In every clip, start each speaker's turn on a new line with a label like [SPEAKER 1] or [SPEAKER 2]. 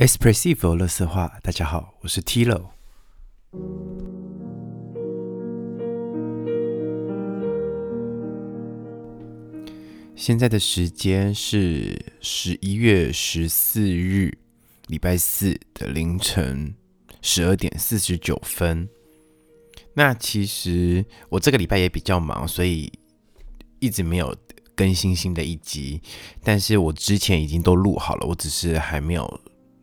[SPEAKER 1] Espressive 乐色话，大家好，我是 Tilo。现在的时间是十一月十四日，礼拜四的凌晨十二点四十九分。那其实我这个礼拜也比较忙，所以一直没有更新新的一集。但是我之前已经都录好了，我只是还没有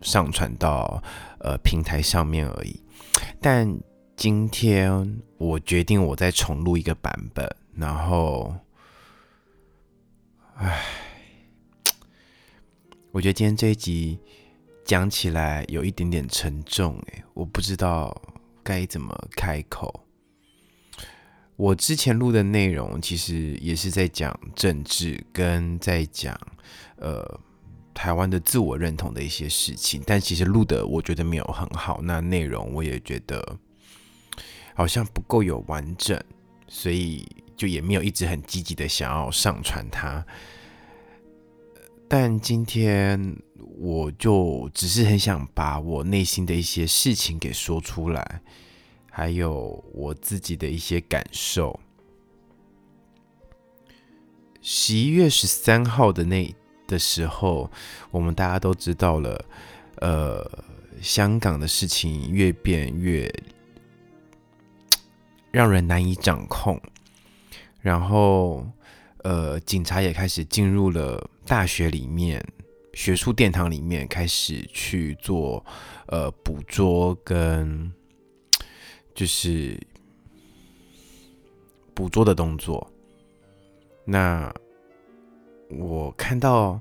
[SPEAKER 1] 上传到呃平台上面而已。但今天我决定我再重录一个版本，然后，唉，我觉得今天这一集讲起来有一点点沉重，诶，我不知道该怎么开口。我之前录的内容其实也是在讲政治，跟在讲呃台湾的自我认同的一些事情，但其实录的我觉得没有很好，那内容我也觉得好像不够有完整，所以就也没有一直很积极的想要上传它。但今天我就只是很想把我内心的一些事情给说出来。还有我自己的一些感受。十一月十三号的那的时候，我们大家都知道了，呃，香港的事情越变越让人难以掌控，然后，呃，警察也开始进入了大学里面、学术殿堂里面，开始去做呃捕捉跟。就是捕捉的动作。那我看到，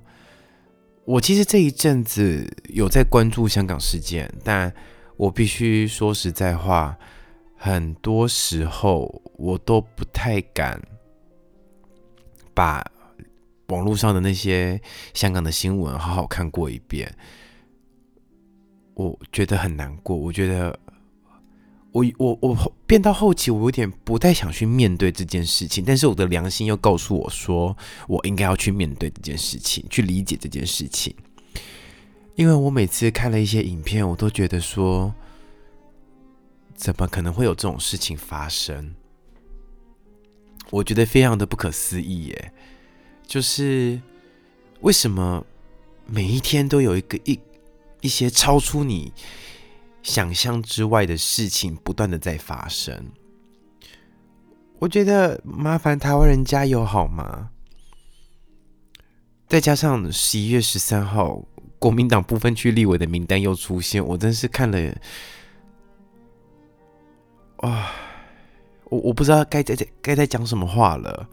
[SPEAKER 1] 我其实这一阵子有在关注香港事件，但我必须说实在话，很多时候我都不太敢把网络上的那些香港的新闻好好看过一遍。我觉得很难过，我觉得。我我我变到后期，我有点不太想去面对这件事情，但是我的良心又告诉我说，我应该要去面对这件事情，去理解这件事情。因为我每次看了一些影片，我都觉得说，怎么可能会有这种事情发生？我觉得非常的不可思议耶！就是为什么每一天都有一个一一些超出你。想象之外的事情不断的在发生，我觉得麻烦台湾人加油好吗？再加上十一月十三号国民党部分区立委的名单又出现，我真是看了，啊，我我不知道该在该在讲什么话了。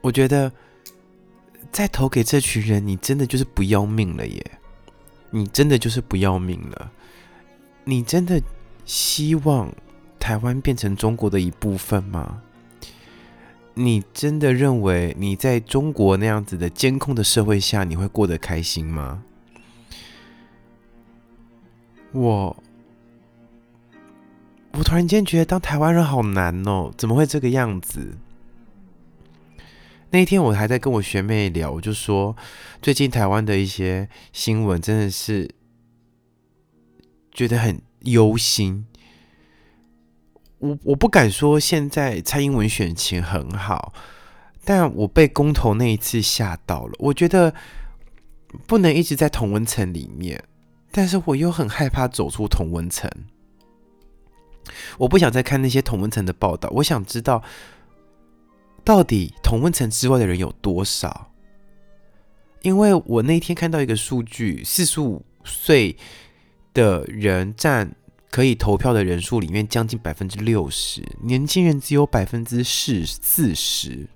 [SPEAKER 1] 我觉得再投给这群人，你真的就是不要命了耶！你真的就是不要命了？你真的希望台湾变成中国的一部分吗？你真的认为你在中国那样子的监控的社会下，你会过得开心吗？我，我突然间觉得当台湾人好难哦，怎么会这个样子？那一天我还在跟我学妹聊，我就说最近台湾的一些新闻真的是觉得很忧心。我我不敢说现在蔡英文选情很好，但我被公投那一次吓到了。我觉得不能一直在同温层里面，但是我又很害怕走出同温层。我不想再看那些同温层的报道，我想知道。到底同温层之外的人有多少？因为我那天看到一个数据，四十五岁的人占可以投票的人数里面将近百分之六十，年轻人只有百分之四四十。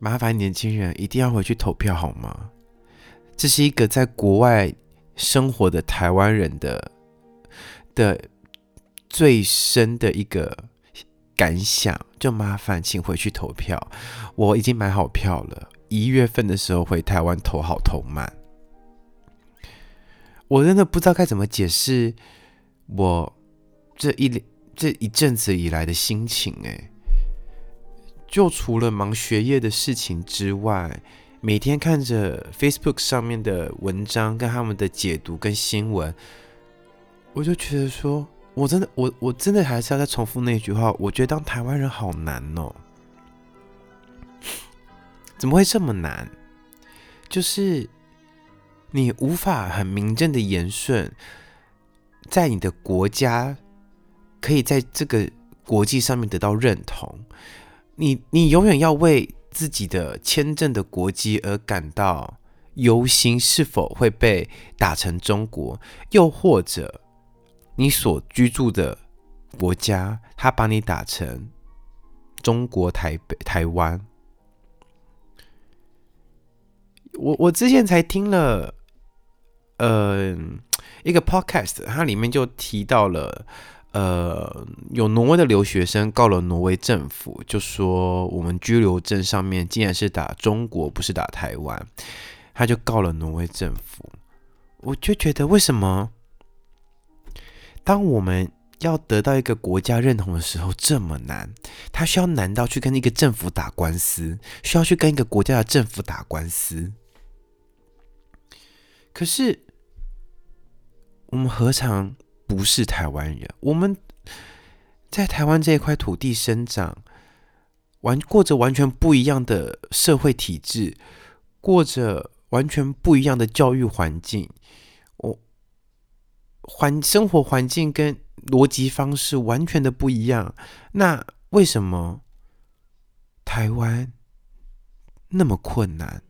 [SPEAKER 1] 麻烦年轻人一定要回去投票好吗？这是一个在国外生活的台湾人的的。最深的一个感想，就麻烦请回去投票。我已经买好票了，一月份的时候回台湾投好投满。我真的不知道该怎么解释我这一这一阵子以来的心情。哎，就除了忙学业的事情之外，每天看着 Facebook 上面的文章跟他们的解读跟新闻，我就觉得说，我真的，我我真的还是要再重复那句话，我觉得当台湾人好难哦，怎么会这么难？就是你无法很名正的言顺，在你的国家可以在这个国际上面得到认同，你你永远要为。自己的签证的国籍而感到忧心，是否会被打成中国？又或者你所居住的国家，他把你打成中国台北、台湾？我我之前才听了，呃，一个 podcast，它里面就提到了。呃，有挪威的留学生告了挪威政府，就说我们居留证上面竟然是打中国，不是打台湾，他就告了挪威政府。我就觉得，为什么当我们要得到一个国家认同的时候这么难？他需要难到去跟一个政府打官司，需要去跟一个国家的政府打官司？可是我们何尝？不是台湾人，我们在台湾这一块土地生长，完过着完全不一样的社会体制，过着完全不一样的教育环境，环生活环境跟逻辑方式完全的不一样。那为什么台湾那么困难？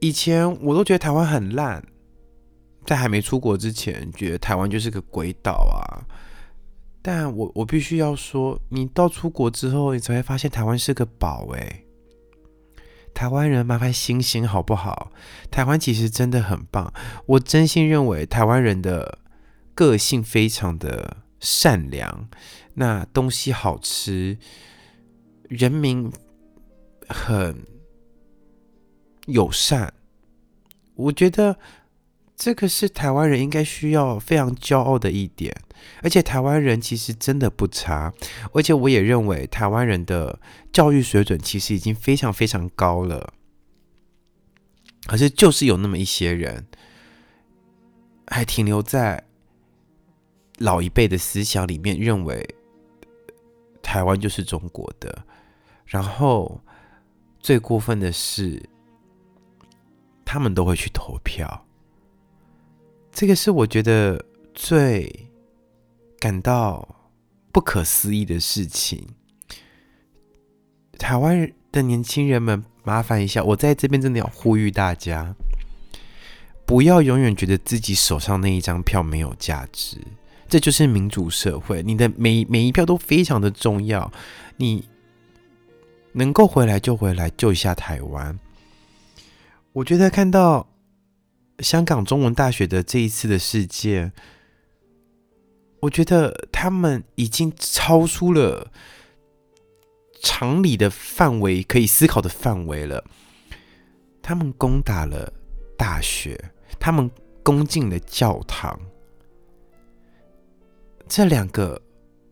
[SPEAKER 1] 以前我都觉得台湾很烂。在还没出国之前，觉得台湾就是个鬼岛啊！但我我必须要说，你到出国之后，你才会发现台湾是个宝哎！台湾人麻烦醒醒好不好？台湾其实真的很棒，我真心认为台湾人的个性非常的善良，那东西好吃，人民很友善，我觉得。这个是台湾人应该需要非常骄傲的一点，而且台湾人其实真的不差，而且我也认为台湾人的教育水准其实已经非常非常高了。可是就是有那么一些人，还停留在老一辈的思想里面，认为台湾就是中国的。然后最过分的是，他们都会去投票。这个是我觉得最感到不可思议的事情。台湾的年轻人们，麻烦一下，我在这边真的要呼吁大家，不要永远觉得自己手上那一张票没有价值。这就是民主社会，你的每每一票都非常的重要。你能够回来就回来，救一下台湾。我觉得看到。香港中文大学的这一次的事件，我觉得他们已经超出了常理的范围，可以思考的范围了。他们攻打了大学，他们攻进了教堂，这两个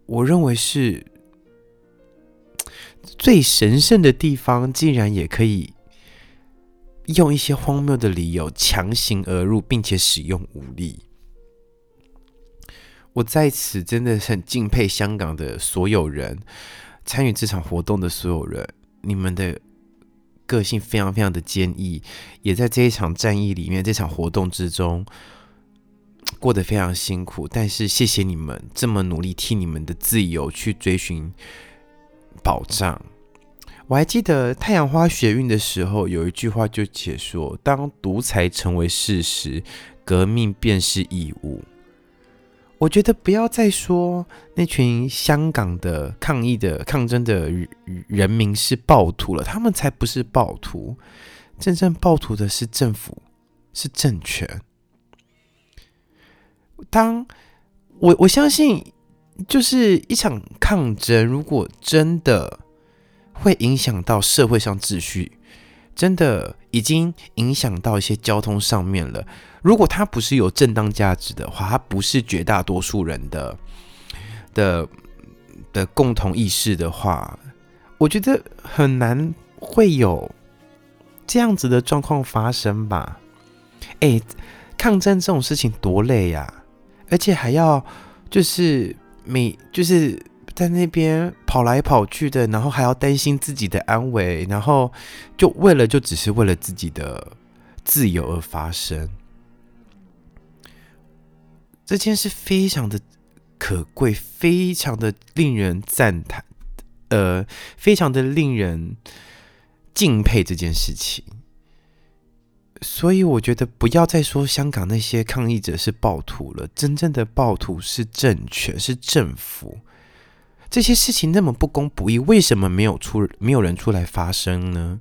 [SPEAKER 1] 我认为是最神圣的地方，竟然也可以。用一些荒谬的理由强行而入，并且使用武力。我在此真的很敬佩香港的所有人，参与这场活动的所有人，你们的个性非常非常的坚毅，也在这一场战役里面、这场活动之中过得非常辛苦。但是谢谢你们这么努力，替你们的自由去追寻保障。我还记得太阳花学运的时候，有一句话就解说：当独裁成为事实，革命便是义务。我觉得不要再说那群香港的抗议的抗争的人民是暴徒了，他们才不是暴徒，真正暴徒的是政府，是政权。当我我相信，就是一场抗争，如果真的。会影响到社会上秩序，真的已经影响到一些交通上面了。如果它不是有正当价值的话，它不是绝大多数人的的的共同意识的话，我觉得很难会有这样子的状况发生吧？哎，抗争这种事情多累呀，而且还要就是每就是在那边跑来跑去的，然后还要担心自己的安危，然后就为了就只是为了自己的自由而发生。这件事非常的可贵，非常的令人赞叹，呃，非常的令人敬佩这件事情。所以我觉得不要再说香港那些抗议者是暴徒了，真正的暴徒是政权，是政府。这些事情那么不公不义，为什么没有出没有人出来发声呢？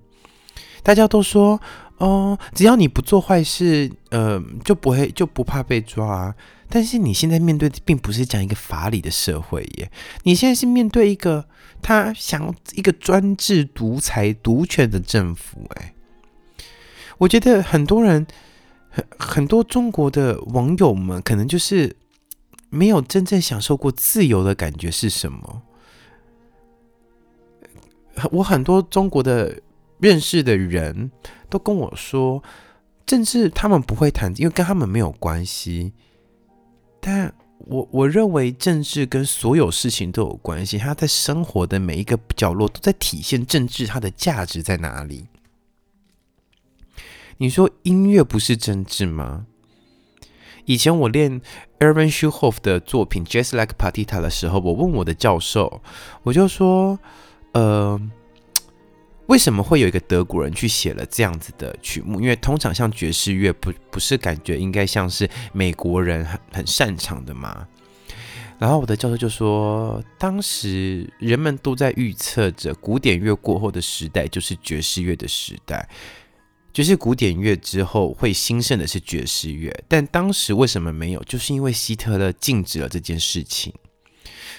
[SPEAKER 1] 大家都说哦，只要你不做坏事，呃，就不会就不怕被抓啊。但是你现在面对的并不是讲一个法理的社会耶，你现在是面对一个他想一个专制独裁独权的政府哎，我觉得很多人很很多中国的网友们可能就是没有真正享受过自由的感觉是什么。我很多中国的认识的人都跟我说，政治他们不会谈，因为跟他们没有关系。但我我认为政治跟所有事情都有关系，它在生活的每一个角落都在体现政治它的价值在哪里。你说音乐不是政治吗？以前我练 Erwin s c h u h o f 的作品《Just Like Partita》的时候，我问我的教授，我就说，呃。为什么会有一个德国人去写了这样子的曲目？因为通常像爵士乐，不不是感觉应该像是美国人很很擅长的吗？然后我的教授就说，当时人们都在预测着古典乐过后的时代就是爵士乐的时代，就是古典乐之后会兴盛的是爵士乐。但当时为什么没有？就是因为希特勒禁止了这件事情，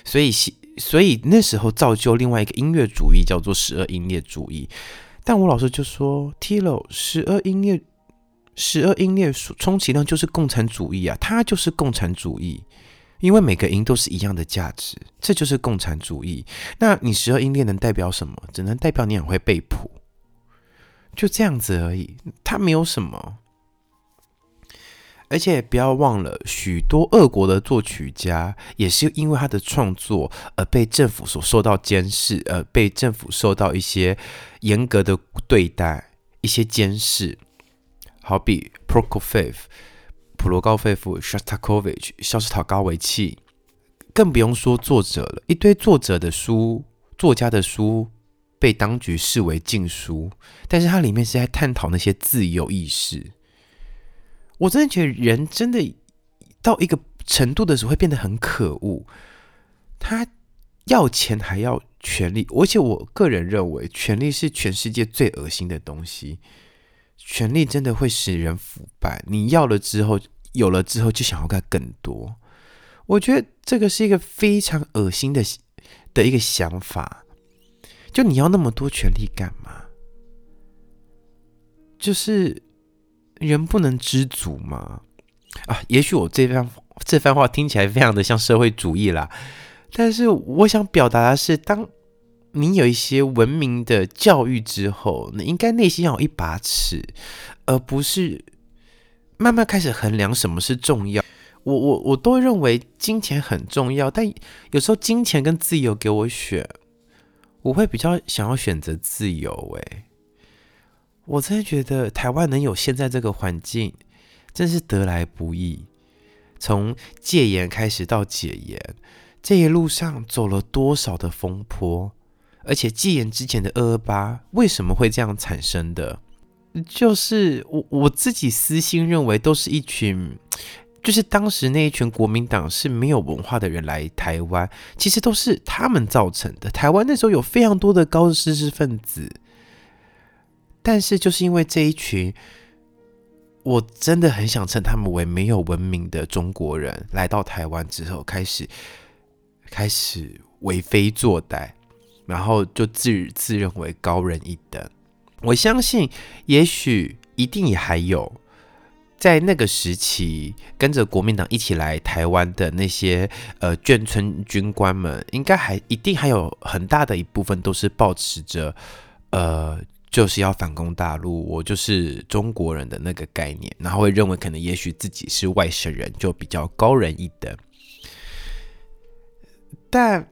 [SPEAKER 1] 所以希。所以那时候造就另外一个音乐主义，叫做十二音列主义。但我老师就说：“Tilo，十二音列，十二音列充其量就是共产主义啊，它就是共产主义，因为每个音都是一样的价值，这就是共产主义。那你十二音列能代表什么？只能代表你很会背谱，就这样子而已，它没有什么。”而且不要忘了，许多俄国的作曲家也是因为他的创作而被政府所受到监视，呃，被政府受到一些严格的对待，一些监视。好比 Prokofiev、普罗高菲夫、Shostakovich、肖斯塔高维奇，更不用说作者了。一堆作者的书、作家的书被当局视为禁书，但是它里面是在探讨那些自由意识。我真的觉得人真的到一个程度的时候会变得很可恶，他要钱还要权力，而且我个人认为，权力是全世界最恶心的东西。权力真的会使人腐败，你要了之后，有了之后就想要干更多。我觉得这个是一个非常恶心的的一个想法。就你要那么多权力干嘛？就是。人不能知足吗？啊，也许我这番这番话听起来非常的像社会主义啦，但是我想表达的是，当你有一些文明的教育之后，你应该内心要有一把尺，而不是慢慢开始衡量什么是重要。我我我都认为金钱很重要，但有时候金钱跟自由给我选，我会比较想要选择自由。诶。我真的觉得台湾能有现在这个环境，真是得来不易。从戒严开始到解严，这一路上走了多少的风波？而且戒严之前的二二八为什么会这样产生的？就是我我自己私心认为，都是一群，就是当时那一群国民党是没有文化的人来台湾，其实都是他们造成的。台湾那时候有非常多的高知识分子。但是，就是因为这一群，我真的很想称他们为没有文明的中国人，来到台湾之后，开始开始为非作歹，然后就自自认为高人一等。我相信，也许一定也还有在那个时期跟着国民党一起来台湾的那些呃眷村军官们，应该还一定还有很大的一部分都是保持着呃。就是要反攻大陆，我就是中国人的那个概念，然后会认为可能也许自己是外省人，就比较高人一等。但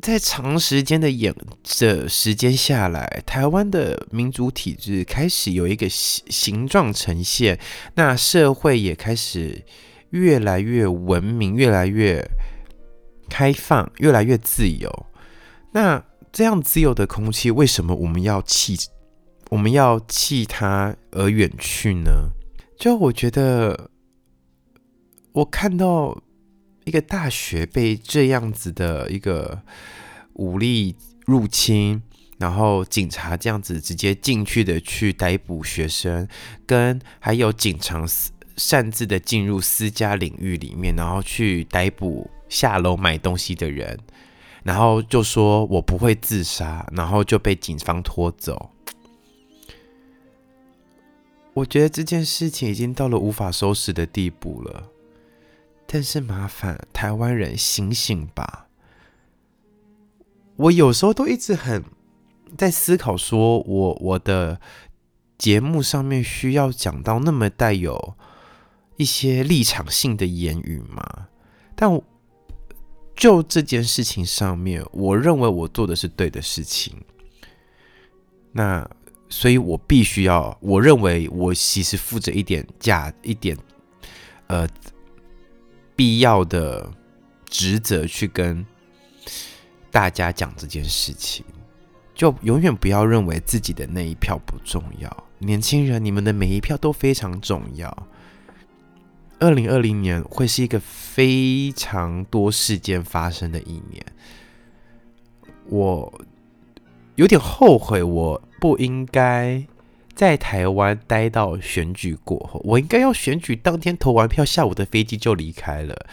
[SPEAKER 1] 在长时间的演的时间下来，台湾的民主体制开始有一个形形状呈现，那社会也开始越来越文明，越来越开放，越来越自由。那这样自由的空气，为什么我们要弃？我们要弃它而远去呢？就我觉得，我看到一个大学被这样子的一个武力入侵，然后警察这样子直接进去的去逮捕学生，跟还有警察擅自的进入私家领域里面，然后去逮捕下楼买东西的人，然后就说我不会自杀，然后就被警方拖走。我觉得这件事情已经到了无法收拾的地步了，但是麻烦台湾人醒醒吧！我有时候都一直很在思考，说我我的节目上面需要讲到那么带有一些立场性的言语吗？但就这件事情上面，我认为我做的是对的事情。那。所以我必须要，我认为我其实负着一点价，一点呃必要的职责去跟大家讲这件事情。就永远不要认为自己的那一票不重要，年轻人，你们的每一票都非常重要。二零二零年会是一个非常多事件发生的一年，我有点后悔我。不应该在台湾待到选举过后，我应该要选举当天投完票，下午的飞机就离开了。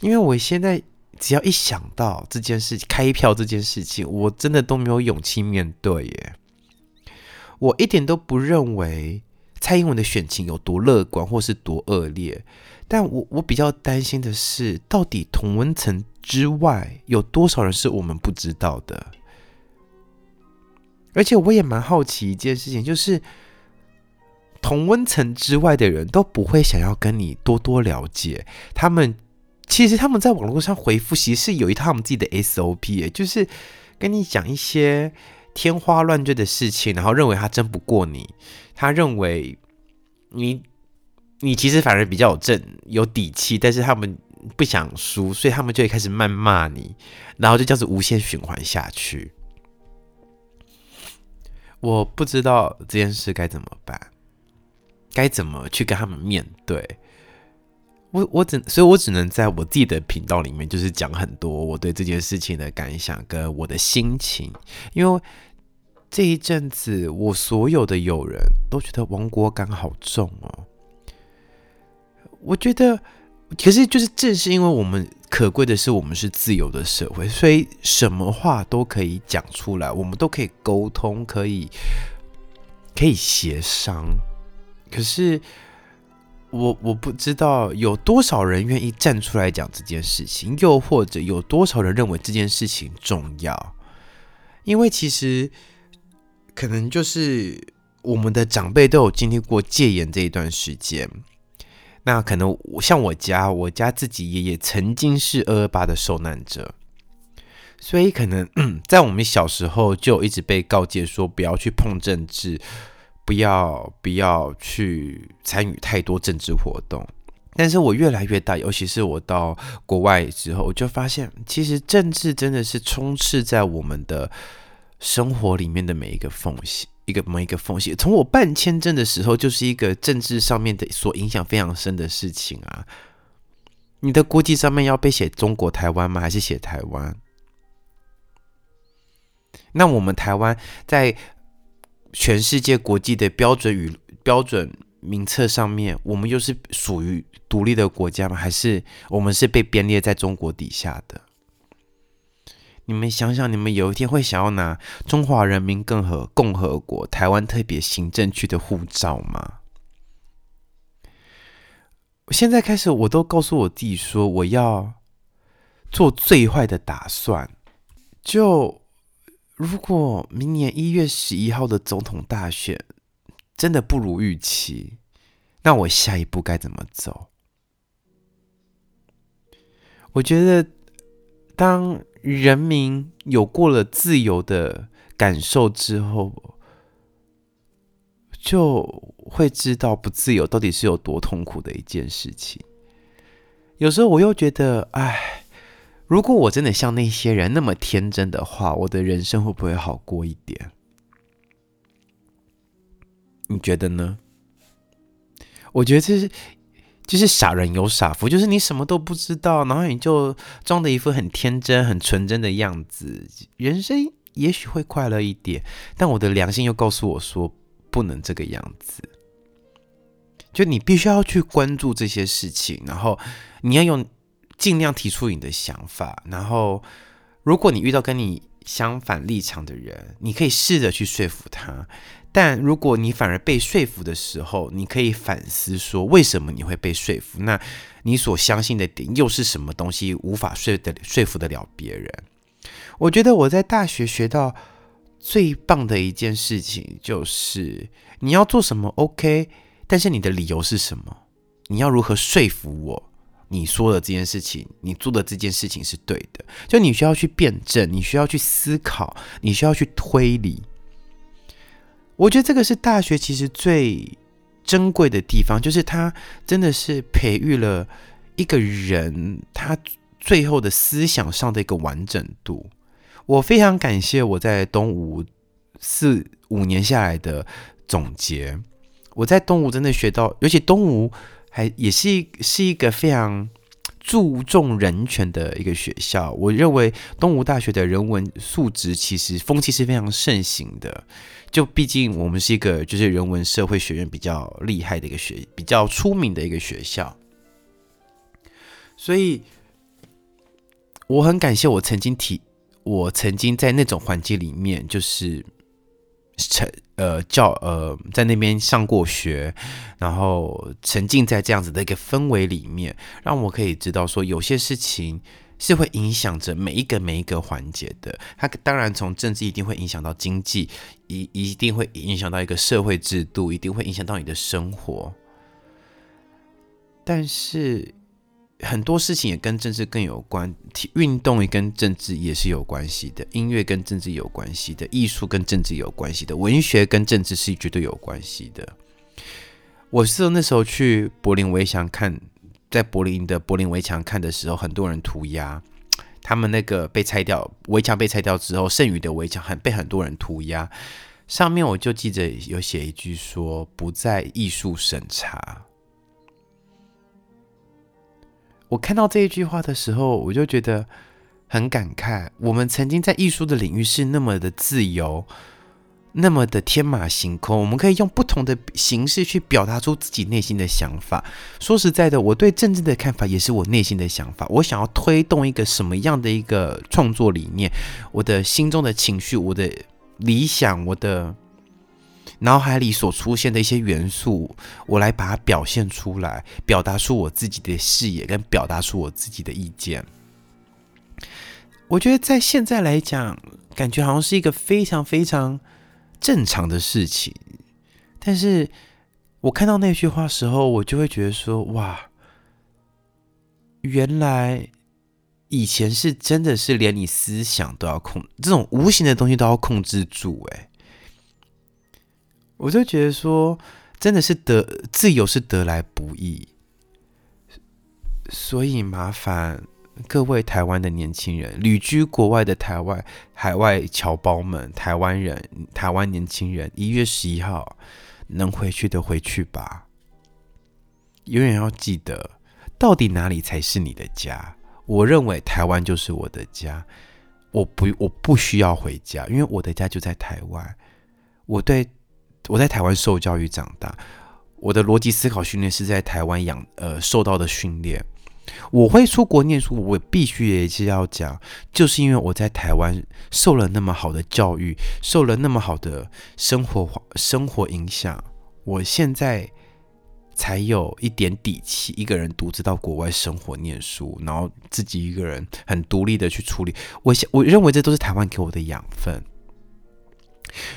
[SPEAKER 1] 因为我现在只要一想到这件事情，开票这件事情，我真的都没有勇气面对耶。我一点都不认为蔡英文的选情有多乐观或是多恶劣，但我我比较担心的是，到底同温层之外有多少人是我们不知道的。而且我也蛮好奇一件事情，就是同温层之外的人都不会想要跟你多多了解。他们其实他们在网络上回复，其实是有一套他们自己的 SOP，就是跟你讲一些天花乱坠的事情，然后认为他争不过你，他认为你你其实反而比较有正有底气，但是他们不想输，所以他们就会开始谩骂你，然后就这样子无限循环下去。我不知道这件事该怎么办，该怎么去跟他们面对。我我只，所以我只能在我自己的频道里面，就是讲很多我对这件事情的感想跟我的心情。因为这一阵子，我所有的友人都觉得亡国感好重哦。我觉得。可是，就是正是因为我们可贵的是，我们是自由的社会，所以什么话都可以讲出来，我们都可以沟通，可以可以协商。可是，我我不知道有多少人愿意站出来讲这件事情，又或者有多少人认为这件事情重要？因为其实可能就是我们的长辈都有经历过戒严这一段时间。那可能像我家，我家自己爷爷曾经是二二八的受难者，所以可能在我们小时候就一直被告诫说不要去碰政治，不要不要去参与太多政治活动。但是我越来越大，尤其是我到国外之后，我就发现其实政治真的是充斥在我们的生活里面的每一个缝隙。一个某一个缝隙，从我办签证的时候，就是一个政治上面的所影响非常深的事情啊。你的国籍上面要被写中国台湾吗？还是写台湾？那我们台湾在全世界国际的标准与标准名册上面，我们又是属于独立的国家吗？还是我们是被编列在中国底下的？你们想想，你们有一天会想要拿中华人民共和共和国台湾特别行政区的护照吗？现在开始，我都告诉我自己说，我要做最坏的打算。就如果明年一月十一号的总统大选真的不如预期，那我下一步该怎么走？我觉得，当人民有过了自由的感受之后，就会知道不自由到底是有多痛苦的一件事情。有时候我又觉得，哎。如果我真的像那些人那么天真的话，我的人生会不会好过一点？你觉得呢？我觉得这是就是傻人有傻福，就是你什么都不知道，然后你就装的一副很天真、很纯真的样子，人生也许会快乐一点。但我的良心又告诉我说，不能这个样子。就你必须要去关注这些事情，然后你要用。尽量提出你的想法，然后如果你遇到跟你相反立场的人，你可以试着去说服他。但如果你反而被说服的时候，你可以反思说为什么你会被说服？那你所相信的点又是什么东西无法说的说服得了别人？我觉得我在大学学到最棒的一件事情就是你要做什么 OK，但是你的理由是什么？你要如何说服我？你说的这件事情，你做的这件事情是对的，就你需要去辩证，你需要去思考，你需要去推理。我觉得这个是大学其实最珍贵的地方，就是它真的是培育了一个人他最后的思想上的一个完整度。我非常感谢我在东吴四五年下来的总结，我在东吴真的学到，尤其东吴。还也是是一个非常注重人权的一个学校。我认为东吴大学的人文素质其实风气是非常盛行的。就毕竟我们是一个就是人文社会学院比较厉害的一个学，比较出名的一个学校。所以我很感谢我曾经提，我曾经在那种环境里面就是。沉呃教呃在那边上过学，然后沉浸在这样子的一个氛围里面，让我可以知道说有些事情是会影响着每一个每一个环节的。它当然从政治一定会影响到经济，一一定会影响到一个社会制度，一定会影响到你的生活，但是。很多事情也跟政治更有关，运动也跟政治也是有关系的，音乐跟政治有关系的，艺术跟政治有关系的，文学跟政治是绝对有关系的。我是那时候去柏林围墙看，在柏林的柏林围墙看的时候，很多人涂鸦，他们那个被拆掉围墙被拆掉之后，剩余的围墙很被很多人涂鸦，上面我就记着有写一句说不在艺术审查。我看到这一句话的时候，我就觉得很感慨。我们曾经在艺术的领域是那么的自由，那么的天马行空，我们可以用不同的形式去表达出自己内心的想法。说实在的，我对政治的看法也是我内心的想法。我想要推动一个什么样的一个创作理念，我的心中的情绪，我的理想，我的。脑海里所出现的一些元素，我来把它表现出来，表达出我自己的视野，跟表达出我自己的意见。我觉得在现在来讲，感觉好像是一个非常非常正常的事情。但是我看到那句话时候，我就会觉得说：哇，原来以前是真的是连你思想都要控，这种无形的东西都要控制住，诶。我就觉得说，真的是得自由是得来不易，所以麻烦各位台湾的年轻人，旅居国外的台湾海外侨胞们，台湾人、台湾年轻人，一月十一号能回去的回去吧。永远要记得，到底哪里才是你的家？我认为台湾就是我的家，我不我不需要回家，因为我的家就在台湾。我对。我在台湾受教育长大，我的逻辑思考训练是在台湾养呃受到的训练。我会出国念书，我必须也是要讲，就是因为我在台湾受了那么好的教育，受了那么好的生活生活影响，我现在才有一点底气，一个人独自到国外生活念书，然后自己一个人很独立的去处理。我想，我认为这都是台湾给我的养分。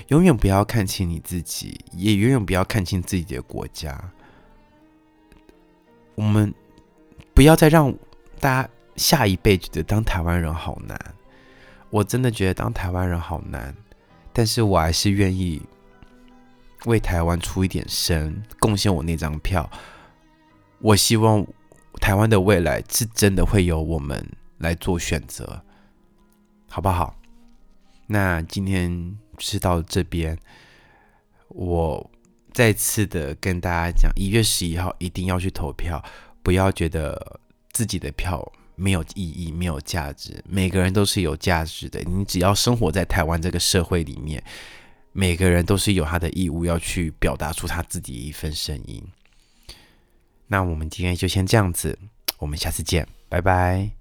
[SPEAKER 1] 永远不要看清你自己，也永远不要看清自己的国家。我们不要再让大家下一辈觉得当台湾人好难。我真的觉得当台湾人好难，但是我还是愿意为台湾出一点声，贡献我那张票。我希望台湾的未来是真的会由我们来做选择，好不好？那今天是到这边，我再次的跟大家讲，一月十一号一定要去投票，不要觉得自己的票。没有意义，没有价值。每个人都是有价值的。你只要生活在台湾这个社会里面，每个人都是有他的义务要去表达出他自己一份声音。那我们今天就先这样子，我们下次见，拜拜。